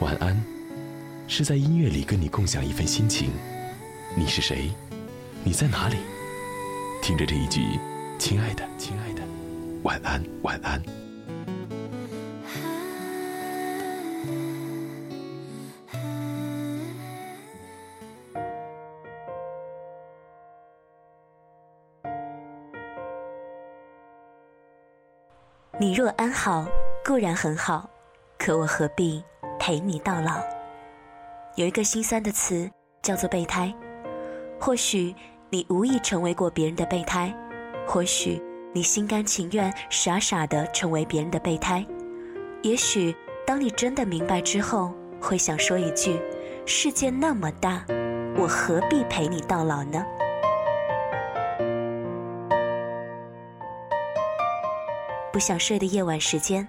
晚安，是在音乐里跟你共享一份心情。你是谁？你在哪里？听着这一句，亲爱的，亲爱的，晚安，晚安。你若安好，固然很好，可我何必陪你到老？有一个心酸的词叫做备胎。或许你无意成为过别人的备胎，或许你心甘情愿傻傻的成为别人的备胎。也许当你真的明白之后，会想说一句：世界那么大，我何必陪你到老呢？不想睡的夜晚时间，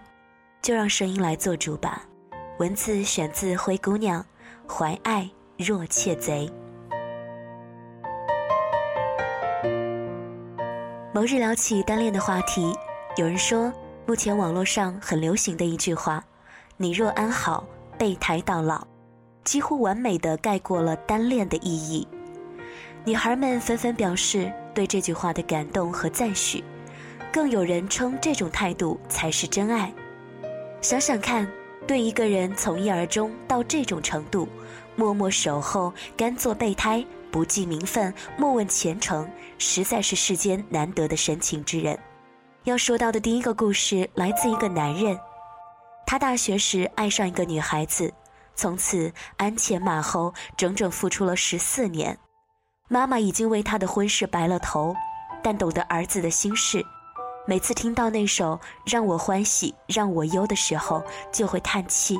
就让声音来做主吧。文字选自《灰姑娘》，怀爱若窃贼。某日聊起单恋的话题，有人说，目前网络上很流行的一句话：“你若安好，备胎到老”，几乎完美的概括了单恋的意义。女孩们纷纷表示对这句话的感动和赞许。更有人称这种态度才是真爱。想想看，对一个人从一而终到这种程度，默默守候，甘做备胎，不计名分，莫问前程，实在是世间难得的深情之人。要说到的第一个故事来自一个男人，他大学时爱上一个女孩子，从此鞍前马后，整整付出了十四年。妈妈已经为他的婚事白了头，但懂得儿子的心事。每次听到那首让我欢喜让我忧的时候，就会叹气。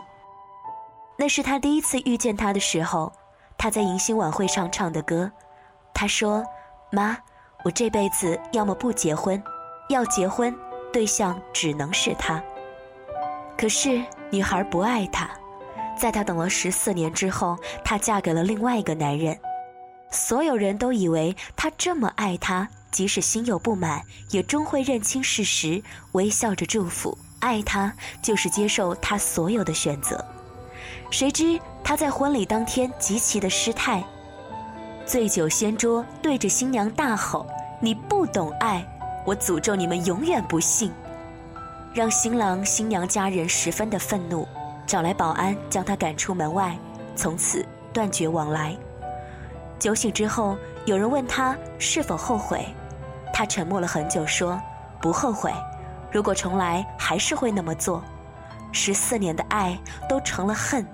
那是他第一次遇见他的时候，他在迎新晚会上唱的歌。他说：“妈，我这辈子要么不结婚，要结婚，对象只能是他。”可是女孩不爱他，在他等了十四年之后，她嫁给了另外一个男人。所有人都以为他这么爱她。即使心有不满，也终会认清事实，微笑着祝福。爱他就是接受他所有的选择。谁知他在婚礼当天极其的失态，醉酒掀桌，对着新娘大吼：“你不懂爱，我诅咒你们永远不幸！”让新郎新娘家人十分的愤怒，找来保安将他赶出门外，从此断绝往来。酒醒之后，有人问他是否后悔。他沉默了很久，说：“不后悔，如果重来，还是会那么做。十四年的爱都成了恨，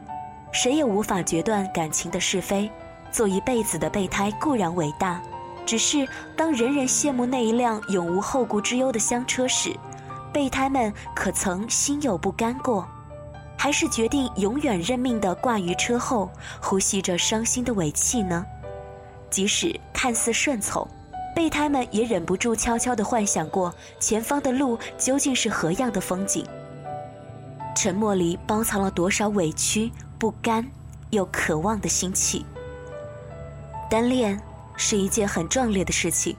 谁也无法决断感情的是非。做一辈子的备胎固然伟大，只是当人人羡慕那一辆永无后顾之忧的香车时，备胎们可曾心有不甘过？还是决定永远认命的挂于车后，呼吸着伤心的尾气呢？即使看似顺从。”备胎们也忍不住悄悄地幻想过前方的路究竟是何样的风景。沉默里包藏了多少委屈、不甘又渴望的心气。单恋是一件很壮烈的事情，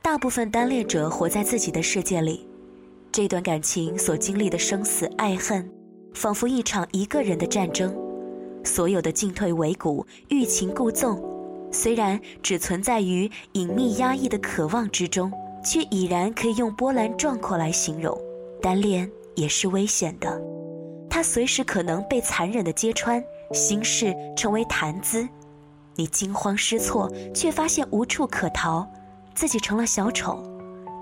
大部分单恋者活在自己的世界里，这段感情所经历的生死爱恨，仿佛一场一个人的战争，所有的进退维谷、欲擒故纵。虽然只存在于隐秘压抑的渴望之中，却已然可以用波澜壮阔来形容。单恋也是危险的，它随时可能被残忍的揭穿，心事成为谈资。你惊慌失措，却发现无处可逃，自己成了小丑，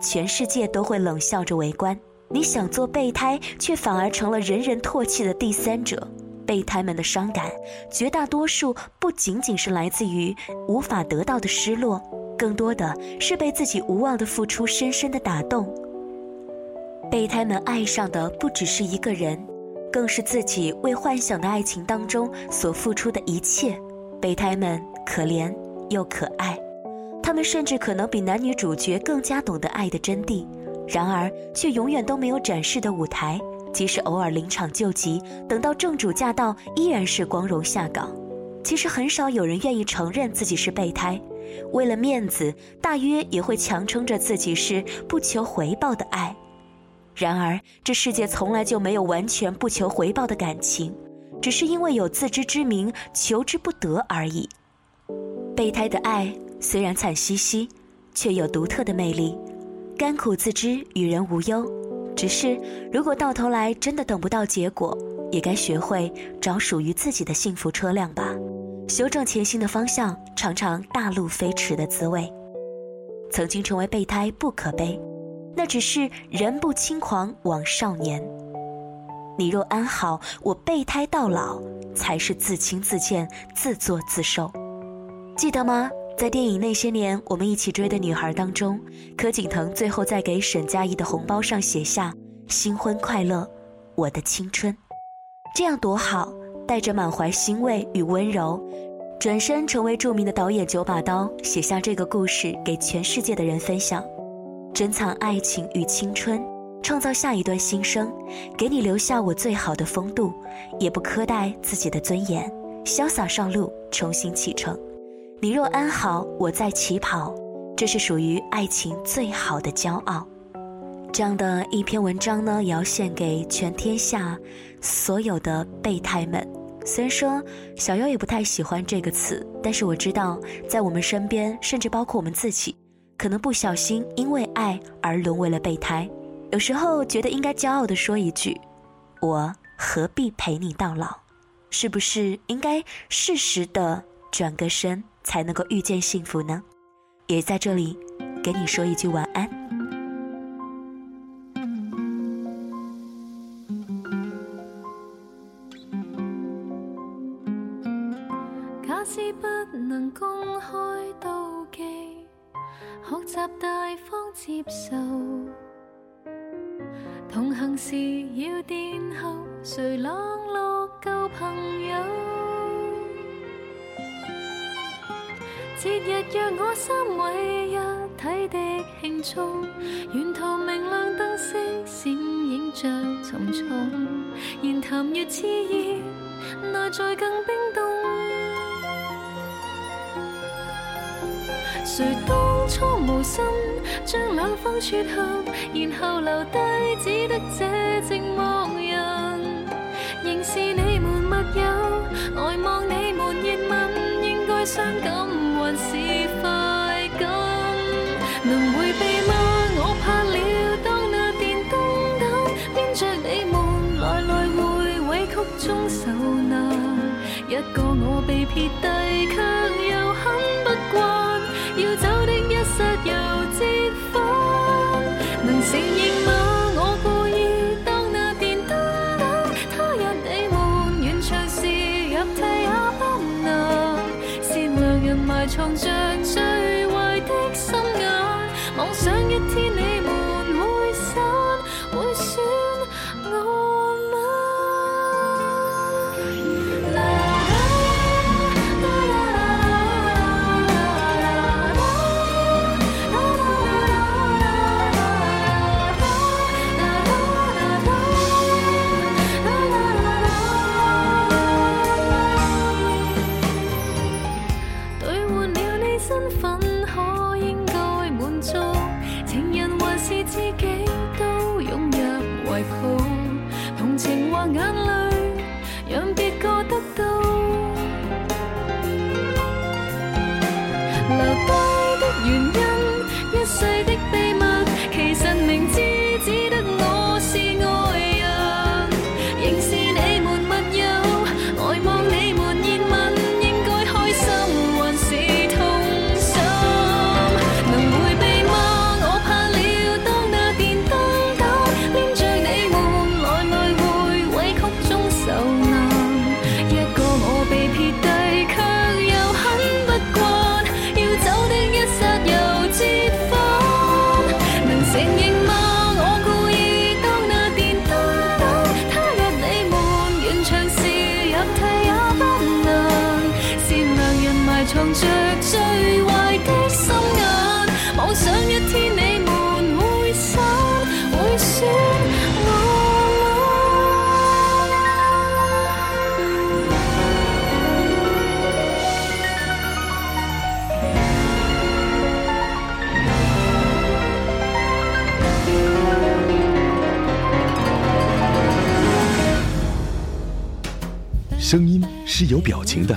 全世界都会冷笑着围观。你想做备胎，却反而成了人人唾弃的第三者。备胎们的伤感，绝大多数不仅仅是来自于无法得到的失落，更多的是被自己无望的付出深深的打动。备胎们爱上的不只是一个人，更是自己为幻想的爱情当中所付出的一切。备胎们可怜又可爱，他们甚至可能比男女主角更加懂得爱的真谛，然而却永远都没有展示的舞台。即使偶尔临场救急，等到正主驾到，依然是光荣下岗。其实很少有人愿意承认自己是备胎，为了面子，大约也会强撑着自己是不求回报的爱。然而，这世界从来就没有完全不求回报的感情，只是因为有自知之明，求之不得而已。备胎的爱虽然惨兮兮，却有独特的魅力。甘苦自知，与人无忧。只是，如果到头来真的等不到结果，也该学会找属于自己的幸福车辆吧。修正前行的方向，尝尝大路飞驰的滋味。曾经成为备胎不可悲，那只是人不轻狂枉少年。你若安好，我备胎到老，才是自轻自贱，自作自受。记得吗？在电影《那些年，我们一起追的女孩》当中，柯景腾最后在给沈佳宜的红包上写下“新婚快乐，我的青春”，这样多好，带着满怀欣慰与温柔。转身成为著名的导演九把刀，写下这个故事给全世界的人分享，珍藏爱情与青春，创造下一段新生，给你留下我最好的风度，也不苛待自己的尊严，潇洒上路，重新启程。你若安好，我在起跑，这是属于爱情最好的骄傲。这样的一篇文章呢，也要献给全天下所有的备胎们。虽然说小优也不太喜欢这个词，但是我知道，在我们身边，甚至包括我们自己，可能不小心因为爱而沦为了备胎。有时候觉得应该骄傲地说一句：“我何必陪你到老？”是不是应该适时的转个身，才能够遇见幸福呢？也在这里，给你说一句晚安。假使不能公开妒忌，学习大方接受，同行时要殿后，谁冷落旧朋友？节日若我三位一体的庆祝，沿途明亮灯饰闪映着沉重，言谈越炽热，内在更冰冻。谁当初无心将两方撮合，然后留低只得这寂寞人。仍是你们密友，呆望你们热吻，应该伤感个我被撇低，原因。一世的着最的心眼。妄想一天你散我声音是有表情的